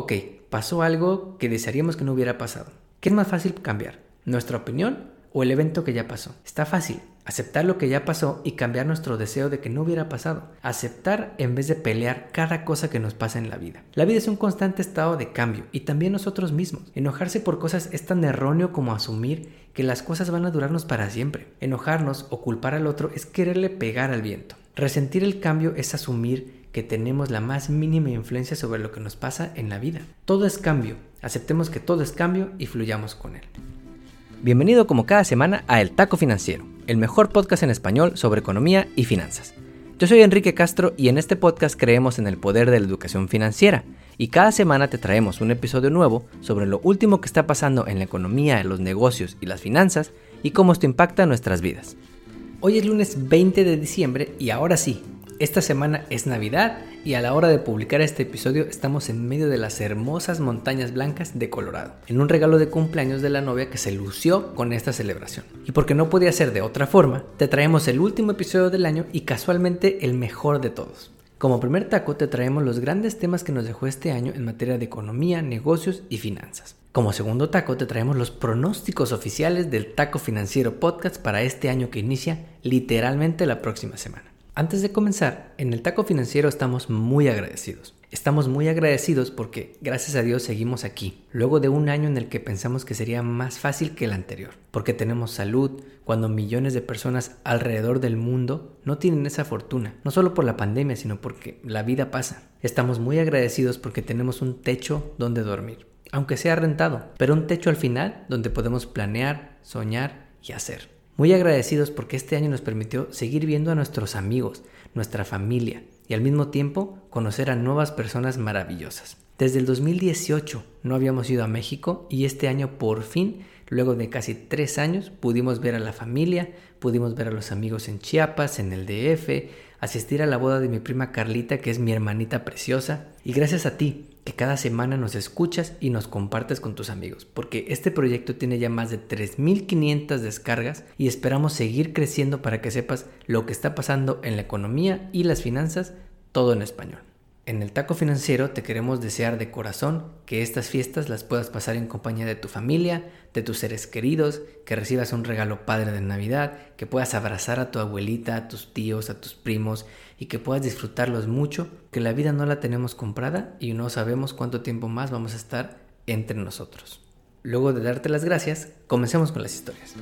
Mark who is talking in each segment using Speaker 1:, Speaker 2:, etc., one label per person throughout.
Speaker 1: Ok, pasó algo que desearíamos que no hubiera pasado. ¿Qué es más fácil cambiar? ¿Nuestra opinión o el evento que ya pasó? Está fácil. Aceptar lo que ya pasó y cambiar nuestro deseo de que no hubiera pasado. Aceptar en vez de pelear cada cosa que nos pasa en la vida. La vida es un constante estado de cambio y también nosotros mismos. Enojarse por cosas es tan erróneo como asumir que las cosas van a durarnos para siempre. Enojarnos o culpar al otro es quererle pegar al viento. Resentir el cambio es asumir que tenemos la más mínima influencia sobre lo que nos pasa en la vida. Todo es cambio, aceptemos que todo es cambio y fluyamos con él. Bienvenido como cada semana a El Taco Financiero, el mejor podcast en español sobre economía y finanzas. Yo soy Enrique Castro y en este podcast creemos en el poder de la educación financiera y cada semana te traemos un episodio nuevo sobre lo último que está pasando en la economía, los negocios y las finanzas y cómo esto impacta nuestras vidas. Hoy es lunes 20 de diciembre y ahora sí, esta semana es Navidad y a la hora de publicar este episodio estamos en medio de las hermosas montañas blancas de Colorado, en un regalo de cumpleaños de la novia que se lució con esta celebración. Y porque no podía ser de otra forma, te traemos el último episodio del año y casualmente el mejor de todos. Como primer taco te traemos los grandes temas que nos dejó este año en materia de economía, negocios y finanzas. Como segundo taco te traemos los pronósticos oficiales del Taco Financiero Podcast para este año que inicia literalmente la próxima semana. Antes de comenzar, en el taco financiero estamos muy agradecidos. Estamos muy agradecidos porque gracias a Dios seguimos aquí, luego de un año en el que pensamos que sería más fácil que el anterior, porque tenemos salud, cuando millones de personas alrededor del mundo no tienen esa fortuna, no solo por la pandemia, sino porque la vida pasa. Estamos muy agradecidos porque tenemos un techo donde dormir, aunque sea rentado, pero un techo al final donde podemos planear, soñar y hacer. Muy agradecidos porque este año nos permitió seguir viendo a nuestros amigos, nuestra familia y al mismo tiempo conocer a nuevas personas maravillosas. Desde el 2018 no habíamos ido a México y este año por fin, luego de casi tres años, pudimos ver a la familia, pudimos ver a los amigos en Chiapas, en el DF, asistir a la boda de mi prima Carlita, que es mi hermanita preciosa, y gracias a ti, que cada semana nos escuchas y nos compartes con tus amigos, porque este proyecto tiene ya más de 3.500 descargas y esperamos seguir creciendo para que sepas lo que está pasando en la economía y las finanzas, todo en español. En el taco financiero te queremos desear de corazón que estas fiestas las puedas pasar en compañía de tu familia, de tus seres queridos, que recibas un regalo padre de Navidad, que puedas abrazar a tu abuelita, a tus tíos, a tus primos y que puedas disfrutarlos mucho, que la vida no la tenemos comprada y no sabemos cuánto tiempo más vamos a estar entre nosotros. Luego de darte las gracias, comencemos con las historias.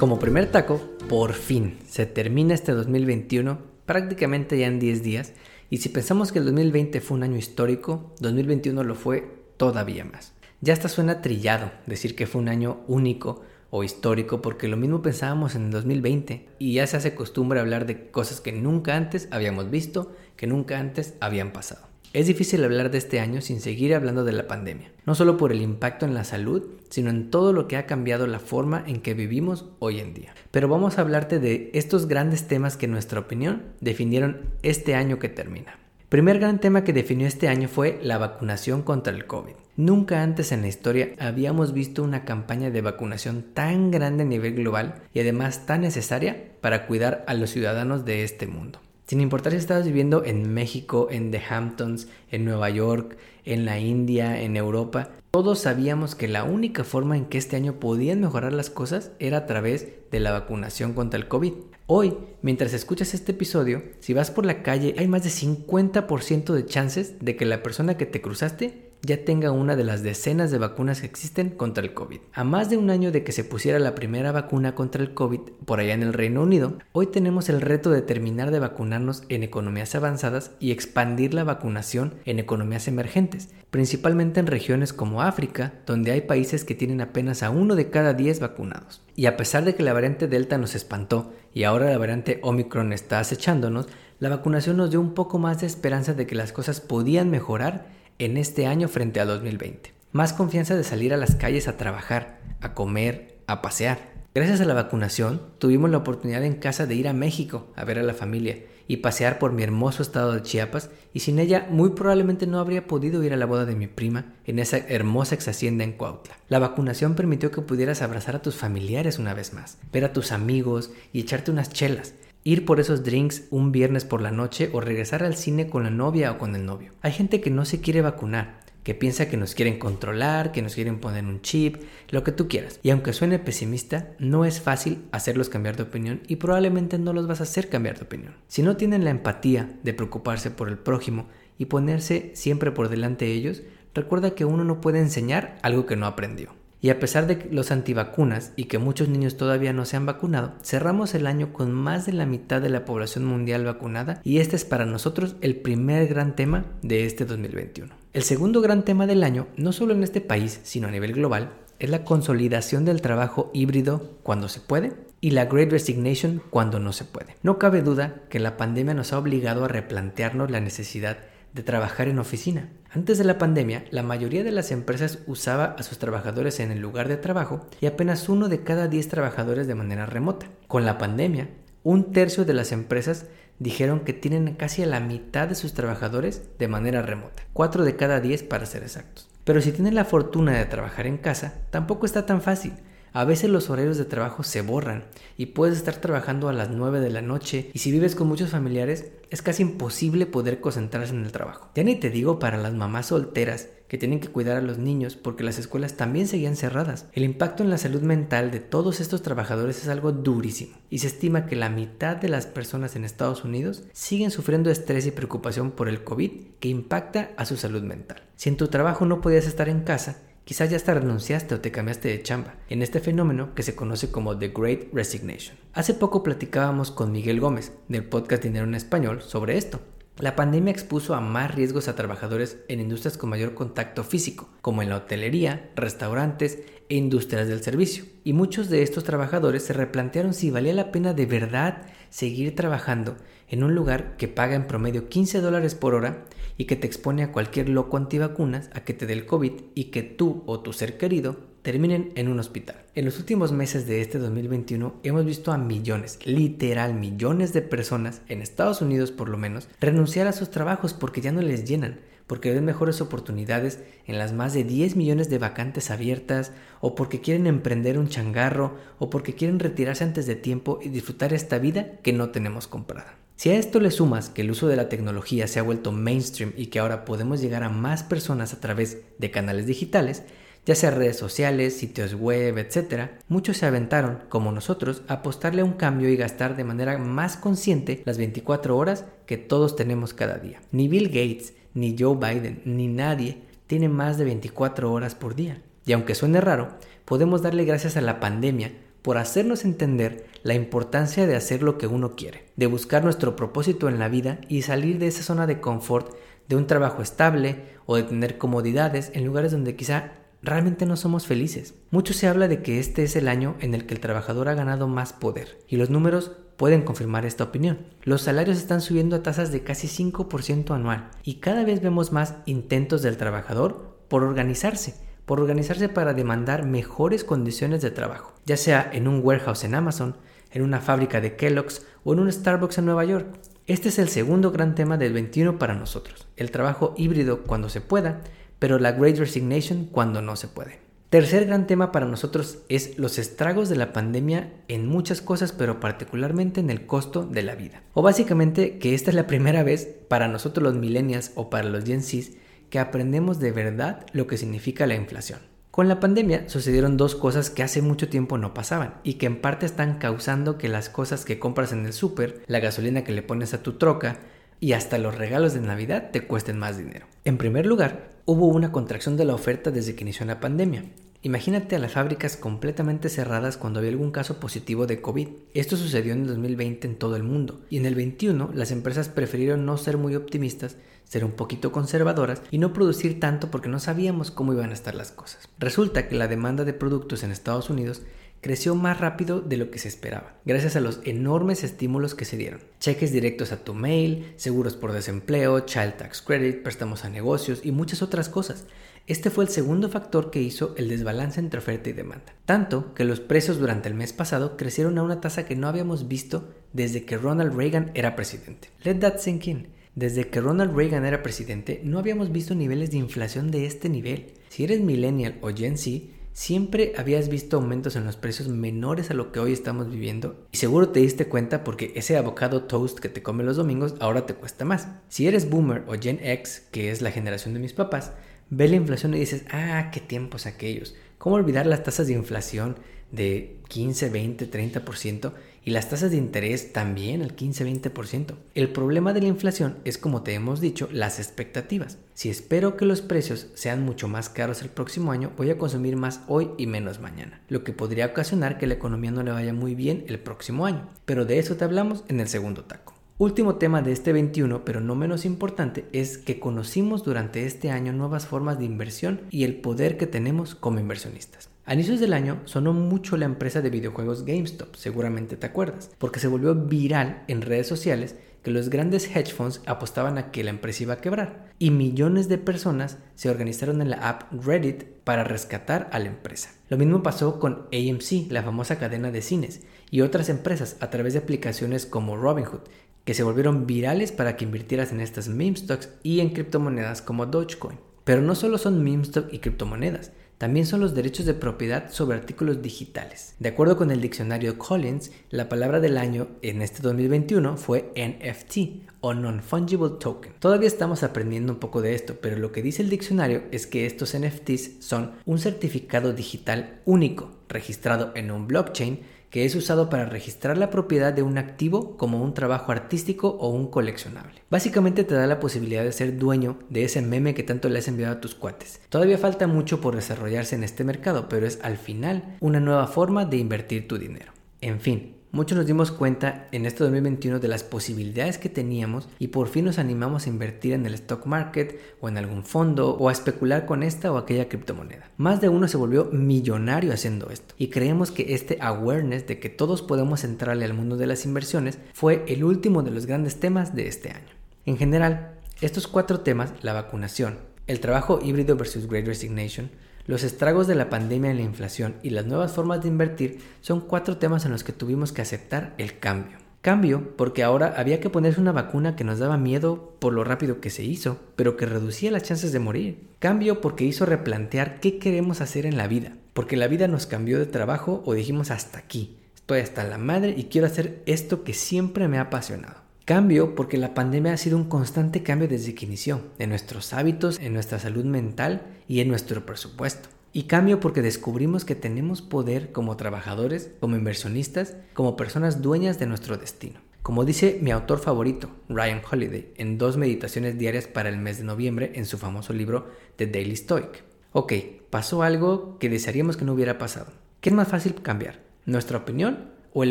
Speaker 1: Como primer taco, por fin se termina este 2021, prácticamente ya en 10 días, y si pensamos que el 2020 fue un año histórico, 2021 lo fue todavía más. Ya hasta suena trillado decir que fue un año único o histórico porque lo mismo pensábamos en el 2020 y ya se hace costumbre hablar de cosas que nunca antes habíamos visto, que nunca antes habían pasado. Es difícil hablar de este año sin seguir hablando de la pandemia, no solo por el impacto en la salud, sino en todo lo que ha cambiado la forma en que vivimos hoy en día. Pero vamos a hablarte de estos grandes temas que en nuestra opinión definieron este año que termina. Primer gran tema que definió este año fue la vacunación contra el COVID. Nunca antes en la historia habíamos visto una campaña de vacunación tan grande a nivel global y además tan necesaria para cuidar a los ciudadanos de este mundo. Sin importar si estabas viviendo en México, en The Hamptons, en Nueva York, en la India, en Europa, todos sabíamos que la única forma en que este año podían mejorar las cosas era a través de la vacunación contra el COVID. Hoy, mientras escuchas este episodio, si vas por la calle hay más de 50% de chances de que la persona que te cruzaste ya tenga una de las decenas de vacunas que existen contra el COVID. A más de un año de que se pusiera la primera vacuna contra el COVID por allá en el Reino Unido, hoy tenemos el reto de terminar de vacunarnos en economías avanzadas y expandir la vacunación en economías emergentes, principalmente en regiones como África, donde hay países que tienen apenas a uno de cada 10 vacunados. Y a pesar de que la variante Delta nos espantó y ahora la variante Omicron está acechándonos, la vacunación nos dio un poco más de esperanza de que las cosas podían mejorar en este año frente a 2020. Más confianza de salir a las calles a trabajar, a comer, a pasear. Gracias a la vacunación, tuvimos la oportunidad en casa de ir a México a ver a la familia y pasear por mi hermoso estado de Chiapas y sin ella muy probablemente no habría podido ir a la boda de mi prima en esa hermosa ex hacienda en Cuautla. La vacunación permitió que pudieras abrazar a tus familiares una vez más, ver a tus amigos y echarte unas chelas ir por esos drinks un viernes por la noche o regresar al cine con la novia o con el novio. Hay gente que no se quiere vacunar, que piensa que nos quieren controlar, que nos quieren poner un chip, lo que tú quieras. Y aunque suene pesimista, no es fácil hacerlos cambiar de opinión y probablemente no los vas a hacer cambiar de opinión. Si no tienen la empatía de preocuparse por el prójimo y ponerse siempre por delante de ellos, recuerda que uno no puede enseñar algo que no aprendió. Y a pesar de los antivacunas y que muchos niños todavía no se han vacunado, cerramos el año con más de la mitad de la población mundial vacunada y este es para nosotros el primer gran tema de este 2021. El segundo gran tema del año, no solo en este país, sino a nivel global, es la consolidación del trabajo híbrido cuando se puede y la Great Resignation cuando no se puede. No cabe duda que la pandemia nos ha obligado a replantearnos la necesidad de trabajar en oficina. Antes de la pandemia, la mayoría de las empresas usaba a sus trabajadores en el lugar de trabajo y apenas uno de cada diez trabajadores de manera remota. Con la pandemia, un tercio de las empresas dijeron que tienen casi la mitad de sus trabajadores de manera remota, cuatro de cada diez para ser exactos. Pero si tienen la fortuna de trabajar en casa, tampoco está tan fácil. A veces los horarios de trabajo se borran y puedes estar trabajando a las 9 de la noche y si vives con muchos familiares es casi imposible poder concentrarse en el trabajo. Ya ni te digo para las mamás solteras que tienen que cuidar a los niños porque las escuelas también seguían cerradas. El impacto en la salud mental de todos estos trabajadores es algo durísimo y se estima que la mitad de las personas en Estados Unidos siguen sufriendo estrés y preocupación por el COVID que impacta a su salud mental. Si en tu trabajo no podías estar en casa, Quizás ya hasta renunciaste o te cambiaste de chamba, en este fenómeno que se conoce como The Great Resignation. Hace poco platicábamos con Miguel Gómez, del podcast Dinero en Español, sobre esto. La pandemia expuso a más riesgos a trabajadores en industrias con mayor contacto físico, como en la hotelería, restaurantes e industrias del servicio. Y muchos de estos trabajadores se replantearon si valía la pena de verdad seguir trabajando en un lugar que paga en promedio 15 dólares por hora y que te expone a cualquier loco antivacunas a que te dé el COVID y que tú o tu ser querido terminen en un hospital. En los últimos meses de este 2021 hemos visto a millones, literal millones de personas, en Estados Unidos por lo menos, renunciar a sus trabajos porque ya no les llenan, porque ven mejores oportunidades en las más de 10 millones de vacantes abiertas, o porque quieren emprender un changarro, o porque quieren retirarse antes de tiempo y disfrutar esta vida que no tenemos comprada. Si a esto le sumas que el uso de la tecnología se ha vuelto mainstream y que ahora podemos llegar a más personas a través de canales digitales, ya sea redes sociales, sitios web, etc., muchos se aventaron, como nosotros, a apostarle a un cambio y gastar de manera más consciente las 24 horas que todos tenemos cada día. Ni Bill Gates, ni Joe Biden, ni nadie tiene más de 24 horas por día. Y aunque suene raro, podemos darle gracias a la pandemia por hacernos entender la importancia de hacer lo que uno quiere, de buscar nuestro propósito en la vida y salir de esa zona de confort de un trabajo estable o de tener comodidades en lugares donde quizá realmente no somos felices. Mucho se habla de que este es el año en el que el trabajador ha ganado más poder y los números pueden confirmar esta opinión. Los salarios están subiendo a tasas de casi 5% anual y cada vez vemos más intentos del trabajador por organizarse por organizarse para demandar mejores condiciones de trabajo, ya sea en un warehouse en Amazon, en una fábrica de Kellogg's o en un Starbucks en Nueva York. Este es el segundo gran tema del 21 para nosotros, el trabajo híbrido cuando se pueda, pero la Great Resignation cuando no se puede. Tercer gran tema para nosotros es los estragos de la pandemia en muchas cosas, pero particularmente en el costo de la vida. O básicamente que esta es la primera vez para nosotros los millennials o para los Gen Zs que aprendemos de verdad lo que significa la inflación. Con la pandemia sucedieron dos cosas que hace mucho tiempo no pasaban y que en parte están causando que las cosas que compras en el súper, la gasolina que le pones a tu troca y hasta los regalos de Navidad te cuesten más dinero. En primer lugar, hubo una contracción de la oferta desde que inició la pandemia. Imagínate a las fábricas completamente cerradas cuando había algún caso positivo de COVID. Esto sucedió en el 2020 en todo el mundo y en el 21 las empresas prefirieron no ser muy optimistas ser un poquito conservadoras y no producir tanto porque no sabíamos cómo iban a estar las cosas. Resulta que la demanda de productos en Estados Unidos creció más rápido de lo que se esperaba, gracias a los enormes estímulos que se dieron. Cheques directos a tu mail, seguros por desempleo, child tax credit, préstamos a negocios y muchas otras cosas. Este fue el segundo factor que hizo el desbalance entre oferta y demanda. Tanto que los precios durante el mes pasado crecieron a una tasa que no habíamos visto desde que Ronald Reagan era presidente. Let that sink in. Desde que Ronald Reagan era presidente, no habíamos visto niveles de inflación de este nivel. Si eres millennial o Gen Z, siempre habías visto aumentos en los precios menores a lo que hoy estamos viviendo y seguro te diste cuenta porque ese avocado toast que te come los domingos ahora te cuesta más. Si eres boomer o Gen X, que es la generación de mis papás, ve la inflación y dices, ah, qué tiempos aquellos. ¿Cómo olvidar las tasas de inflación de 15, 20, 30% y las tasas de interés también al 15-20%. El problema de la inflación es, como te hemos dicho, las expectativas. Si espero que los precios sean mucho más caros el próximo año, voy a consumir más hoy y menos mañana, lo que podría ocasionar que la economía no le vaya muy bien el próximo año. Pero de eso te hablamos en el segundo taco. Último tema de este 21, pero no menos importante, es que conocimos durante este año nuevas formas de inversión y el poder que tenemos como inversionistas. A inicios del año sonó mucho la empresa de videojuegos GameStop, seguramente te acuerdas, porque se volvió viral en redes sociales que los grandes hedge funds apostaban a que la empresa iba a quebrar y millones de personas se organizaron en la app Reddit para rescatar a la empresa. Lo mismo pasó con AMC, la famosa cadena de cines, y otras empresas a través de aplicaciones como Robinhood, que se volvieron virales para que invirtieras en estas meme stocks y en criptomonedas como Dogecoin. Pero no solo son meme stocks y criptomonedas, también son los derechos de propiedad sobre artículos digitales. De acuerdo con el diccionario Collins, la palabra del año en este 2021 fue NFT o Non-Fungible Token. Todavía estamos aprendiendo un poco de esto, pero lo que dice el diccionario es que estos NFTs son un certificado digital único, registrado en un blockchain que es usado para registrar la propiedad de un activo como un trabajo artístico o un coleccionable. Básicamente te da la posibilidad de ser dueño de ese meme que tanto le has enviado a tus cuates. Todavía falta mucho por desarrollarse en este mercado, pero es al final una nueva forma de invertir tu dinero. En fin, Muchos nos dimos cuenta en este 2021 de las posibilidades que teníamos y por fin nos animamos a invertir en el stock market o en algún fondo o a especular con esta o aquella criptomoneda. Más de uno se volvió millonario haciendo esto y creemos que este awareness de que todos podemos entrarle al mundo de las inversiones fue el último de los grandes temas de este año. En general, estos cuatro temas, la vacunación, el trabajo híbrido versus Great Resignation, los estragos de la pandemia y la inflación y las nuevas formas de invertir son cuatro temas en los que tuvimos que aceptar el cambio. Cambio porque ahora había que ponerse una vacuna que nos daba miedo por lo rápido que se hizo, pero que reducía las chances de morir. Cambio porque hizo replantear qué queremos hacer en la vida, porque la vida nos cambió de trabajo o dijimos hasta aquí, estoy hasta la madre y quiero hacer esto que siempre me ha apasionado. Cambio porque la pandemia ha sido un constante cambio desde que inició, en nuestros hábitos, en nuestra salud mental y en nuestro presupuesto. Y cambio porque descubrimos que tenemos poder como trabajadores, como inversionistas, como personas dueñas de nuestro destino. Como dice mi autor favorito, Ryan Holiday, en dos meditaciones diarias para el mes de noviembre en su famoso libro The Daily Stoic. Ok, pasó algo que desearíamos que no hubiera pasado. ¿Qué es más fácil cambiar? ¿Nuestra opinión o el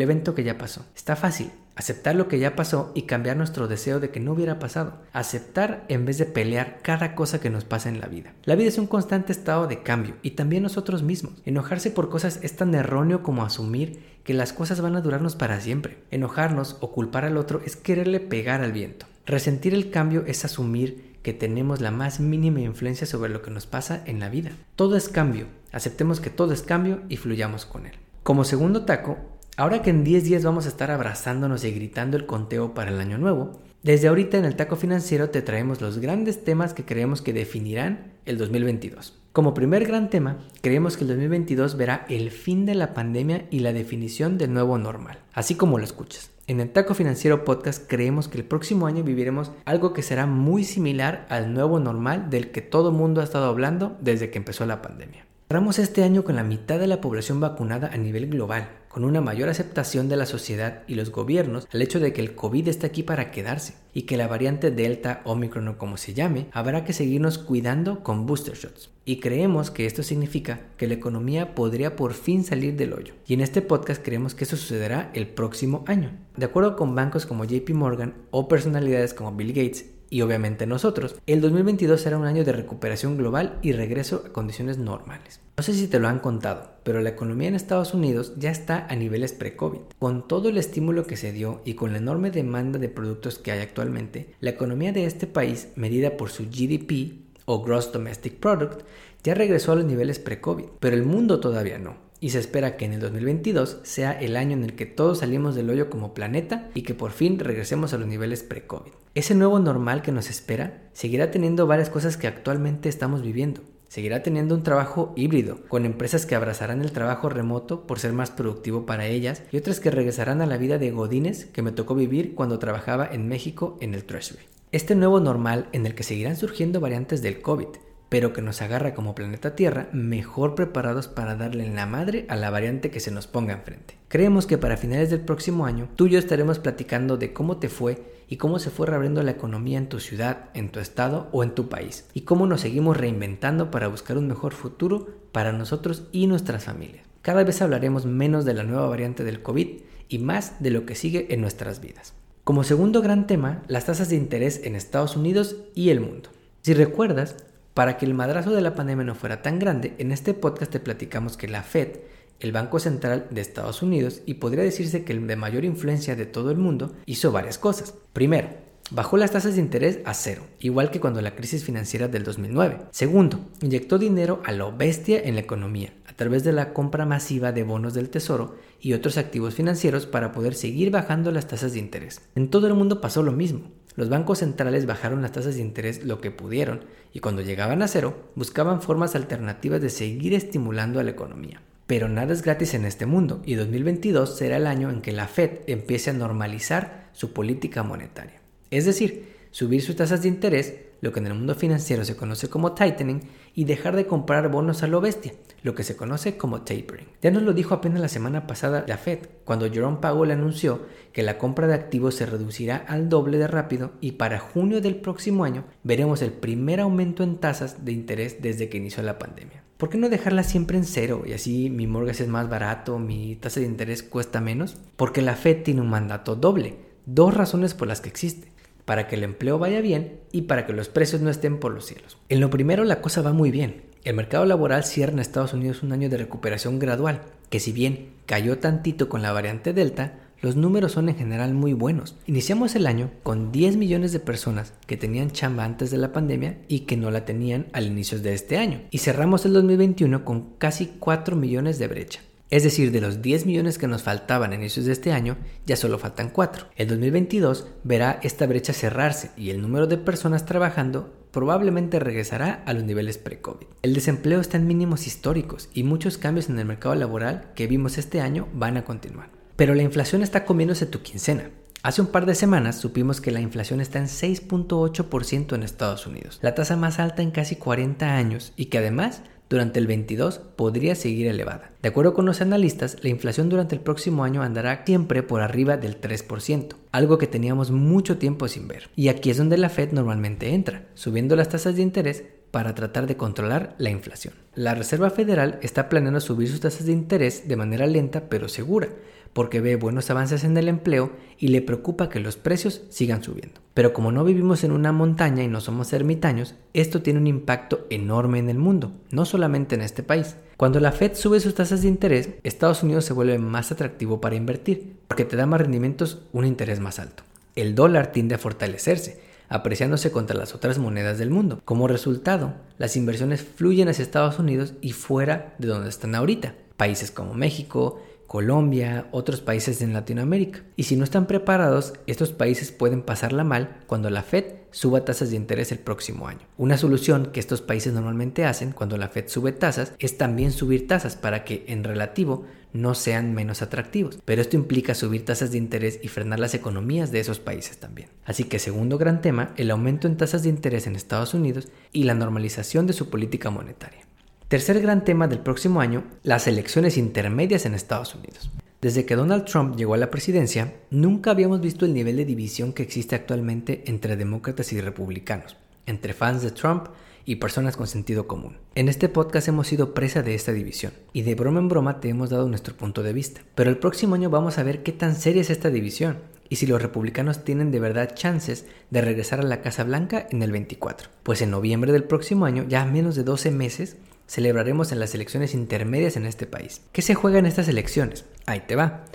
Speaker 1: evento que ya pasó? Está fácil, Aceptar lo que ya pasó y cambiar nuestro deseo de que no hubiera pasado. Aceptar en vez de pelear cada cosa que nos pasa en la vida. La vida es un constante estado de cambio y también nosotros mismos. Enojarse por cosas es tan erróneo como asumir que las cosas van a durarnos para siempre. Enojarnos o culpar al otro es quererle pegar al viento. Resentir el cambio es asumir que tenemos la más mínima influencia sobre lo que nos pasa en la vida. Todo es cambio. Aceptemos que todo es cambio y fluyamos con él. Como segundo taco, Ahora que en 10 días vamos a estar abrazándonos y gritando el conteo para el año nuevo, desde ahorita en el taco financiero te traemos los grandes temas que creemos que definirán el 2022. Como primer gran tema, creemos que el 2022 verá el fin de la pandemia y la definición del nuevo normal, así como lo escuchas. En el Taco Financiero Podcast creemos que el próximo año viviremos algo que será muy similar al nuevo normal del que todo mundo ha estado hablando desde que empezó la pandemia. Cerramos este año con la mitad de la población vacunada a nivel global, con una mayor aceptación de la sociedad y los gobiernos al hecho de que el COVID está aquí para quedarse y que la variante Delta, Omicron o como se llame, habrá que seguirnos cuidando con booster shots. Y creemos que esto significa que la economía podría por fin salir del hoyo. Y en este podcast creemos que eso sucederá el próximo año. De acuerdo con bancos como JP Morgan o personalidades como Bill Gates, y obviamente nosotros, el 2022 será un año de recuperación global y regreso a condiciones normales. No sé si te lo han contado, pero la economía en Estados Unidos ya está a niveles pre-COVID. Con todo el estímulo que se dio y con la enorme demanda de productos que hay actualmente, la economía de este país, medida por su GDP o Gross Domestic Product, ya regresó a los niveles pre-COVID, pero el mundo todavía no y se espera que en el 2022 sea el año en el que todos salimos del hoyo como planeta y que por fin regresemos a los niveles pre-COVID. Ese nuevo normal que nos espera seguirá teniendo varias cosas que actualmente estamos viviendo. Seguirá teniendo un trabajo híbrido, con empresas que abrazarán el trabajo remoto por ser más productivo para ellas y otras que regresarán a la vida de Godines que me tocó vivir cuando trabajaba en México en el Treasury. Este nuevo normal en el que seguirán surgiendo variantes del COVID, pero que nos agarra como planeta Tierra mejor preparados para darle en la madre a la variante que se nos ponga enfrente. Creemos que para finales del próximo año tú y yo estaremos platicando de cómo te fue y cómo se fue reabriendo la economía en tu ciudad, en tu estado o en tu país, y cómo nos seguimos reinventando para buscar un mejor futuro para nosotros y nuestras familias. Cada vez hablaremos menos de la nueva variante del COVID y más de lo que sigue en nuestras vidas. Como segundo gran tema, las tasas de interés en Estados Unidos y el mundo. Si recuerdas, para que el madrazo de la pandemia no fuera tan grande, en este podcast te platicamos que la Fed, el Banco Central de Estados Unidos, y podría decirse que el de mayor influencia de todo el mundo, hizo varias cosas. Primero, bajó las tasas de interés a cero, igual que cuando la crisis financiera del 2009. Segundo, inyectó dinero a lo bestia en la economía, a través de la compra masiva de bonos del Tesoro y otros activos financieros para poder seguir bajando las tasas de interés. En todo el mundo pasó lo mismo. Los bancos centrales bajaron las tasas de interés lo que pudieron y cuando llegaban a cero buscaban formas alternativas de seguir estimulando a la economía. Pero nada es gratis en este mundo y 2022 será el año en que la Fed empiece a normalizar su política monetaria. Es decir, subir sus tasas de interés, lo que en el mundo financiero se conoce como tightening, y dejar de comprar bonos a lo bestia, lo que se conoce como tapering. Ya nos lo dijo apenas la semana pasada la Fed, cuando Jerome Powell anunció que la compra de activos se reducirá al doble de rápido y para junio del próximo año veremos el primer aumento en tasas de interés desde que inició la pandemia. ¿Por qué no dejarla siempre en cero y así mi mortgage es más barato, mi tasa de interés cuesta menos? Porque la Fed tiene un mandato doble, dos razones por las que existe para que el empleo vaya bien y para que los precios no estén por los cielos. En lo primero la cosa va muy bien. El mercado laboral cierra en Estados Unidos un año de recuperación gradual, que si bien cayó tantito con la variante Delta, los números son en general muy buenos. Iniciamos el año con 10 millones de personas que tenían chamba antes de la pandemia y que no la tenían al inicio de este año. Y cerramos el 2021 con casi 4 millones de brecha. Es decir, de los 10 millones que nos faltaban a inicios de este año, ya solo faltan 4. El 2022 verá esta brecha cerrarse y el número de personas trabajando probablemente regresará a los niveles pre-COVID. El desempleo está en mínimos históricos y muchos cambios en el mercado laboral que vimos este año van a continuar. Pero la inflación está comiéndose tu quincena. Hace un par de semanas supimos que la inflación está en 6.8% en Estados Unidos, la tasa más alta en casi 40 años y que además durante el 22 podría seguir elevada. De acuerdo con los analistas, la inflación durante el próximo año andará siempre por arriba del 3%, algo que teníamos mucho tiempo sin ver. Y aquí es donde la Fed normalmente entra, subiendo las tasas de interés para tratar de controlar la inflación. La Reserva Federal está planeando subir sus tasas de interés de manera lenta pero segura, porque ve buenos avances en el empleo y le preocupa que los precios sigan subiendo. Pero como no vivimos en una montaña y no somos ermitaños, esto tiene un impacto enorme en el mundo, no solamente en este país. Cuando la Fed sube sus tasas de interés, Estados Unidos se vuelve más atractivo para invertir, porque te da más rendimientos un interés más alto. El dólar tiende a fortalecerse, apreciándose contra las otras monedas del mundo. Como resultado, las inversiones fluyen hacia Estados Unidos y fuera de donde están ahorita. Países como México, Colombia, otros países en Latinoamérica. Y si no están preparados, estos países pueden pasarla mal cuando la Fed suba tasas de interés el próximo año. Una solución que estos países normalmente hacen cuando la Fed sube tasas es también subir tasas para que en relativo no sean menos atractivos. Pero esto implica subir tasas de interés y frenar las economías de esos países también. Así que segundo gran tema, el aumento en tasas de interés en Estados Unidos y la normalización de su política monetaria. Tercer gran tema del próximo año, las elecciones intermedias en Estados Unidos. Desde que Donald Trump llegó a la presidencia, nunca habíamos visto el nivel de división que existe actualmente entre demócratas y republicanos, entre fans de Trump y personas con sentido común. En este podcast hemos sido presa de esta división y de broma en broma te hemos dado nuestro punto de vista. Pero el próximo año vamos a ver qué tan seria es esta división y si los republicanos tienen de verdad chances de regresar a la Casa Blanca en el 24. Pues en noviembre del próximo año, ya menos de 12 meses, celebraremos en las elecciones intermedias en este país. ¿Qué se juega en estas elecciones? Ahí te va.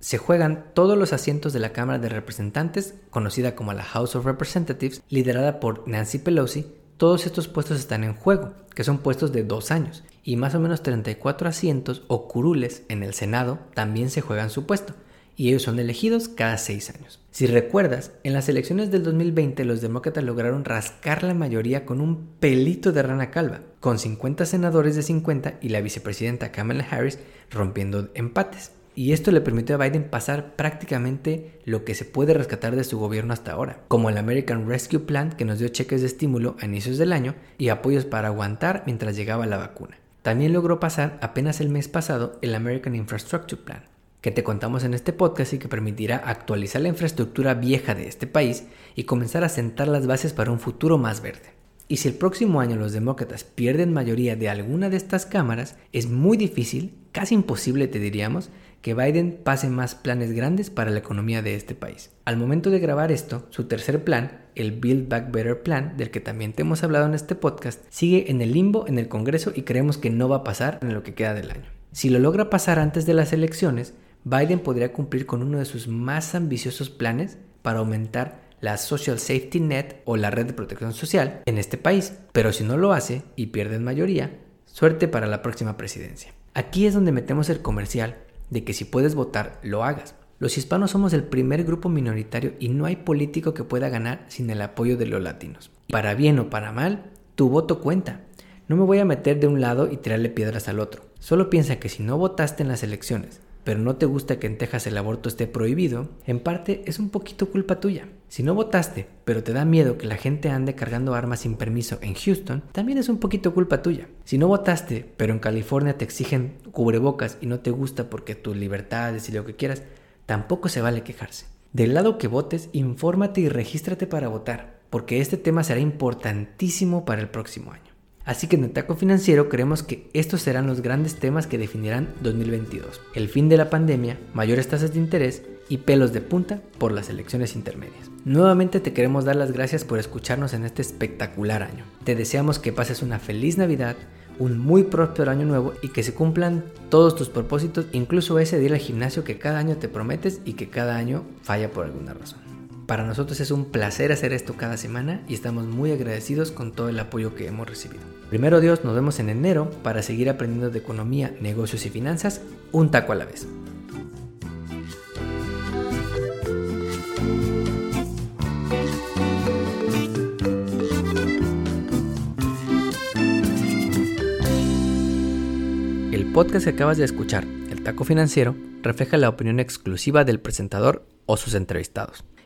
Speaker 1: Se juegan todos los asientos de la Cámara de Representantes, conocida como la House of Representatives, liderada por Nancy Pelosi. Todos estos puestos están en juego, que son puestos de dos años, y más o menos 34 asientos o curules en el Senado también se juegan su puesto y ellos son elegidos cada seis años. Si recuerdas, en las elecciones del 2020 los demócratas lograron rascar la mayoría con un pelito de rana calva, con 50 senadores de 50 y la vicepresidenta Kamala Harris rompiendo empates. Y esto le permitió a Biden pasar prácticamente lo que se puede rescatar de su gobierno hasta ahora, como el American Rescue Plan que nos dio cheques de estímulo a inicios del año y apoyos para aguantar mientras llegaba la vacuna. También logró pasar apenas el mes pasado el American Infrastructure Plan, que te contamos en este podcast y que permitirá actualizar la infraestructura vieja de este país y comenzar a sentar las bases para un futuro más verde. Y si el próximo año los demócratas pierden mayoría de alguna de estas cámaras, es muy difícil, casi imposible te diríamos, que Biden pase más planes grandes para la economía de este país. Al momento de grabar esto, su tercer plan, el Build Back Better Plan, del que también te hemos hablado en este podcast, sigue en el limbo en el Congreso y creemos que no va a pasar en lo que queda del año. Si lo logra pasar antes de las elecciones, Biden podría cumplir con uno de sus más ambiciosos planes para aumentar la Social Safety Net o la red de protección social en este país. Pero si no lo hace y pierde en mayoría, suerte para la próxima presidencia. Aquí es donde metemos el comercial de que si puedes votar, lo hagas. Los hispanos somos el primer grupo minoritario y no hay político que pueda ganar sin el apoyo de los latinos. Para bien o para mal, tu voto cuenta. No me voy a meter de un lado y tirarle piedras al otro. Solo piensa que si no votaste en las elecciones pero no te gusta que en Texas el aborto esté prohibido, en parte es un poquito culpa tuya. Si no votaste, pero te da miedo que la gente ande cargando armas sin permiso en Houston, también es un poquito culpa tuya. Si no votaste, pero en California te exigen cubrebocas y no te gusta porque tus libertades y lo que quieras, tampoco se vale quejarse. Del lado que votes, infórmate y regístrate para votar, porque este tema será importantísimo para el próximo año. Así que en el Financiero creemos que estos serán los grandes temas que definirán 2022. El fin de la pandemia, mayores tasas de interés y pelos de punta por las elecciones intermedias. Nuevamente te queremos dar las gracias por escucharnos en este espectacular año. Te deseamos que pases una feliz Navidad, un muy próspero año nuevo y que se cumplan todos tus propósitos, incluso ese de ir al gimnasio que cada año te prometes y que cada año falla por alguna razón. Para nosotros es un placer hacer esto cada semana y estamos muy agradecidos con todo el apoyo que hemos recibido. Primero Dios, nos vemos en enero para seguir aprendiendo de economía, negocios y finanzas un taco a la vez. El podcast que acabas de escuchar, El Taco Financiero, refleja la opinión exclusiva del presentador o sus entrevistados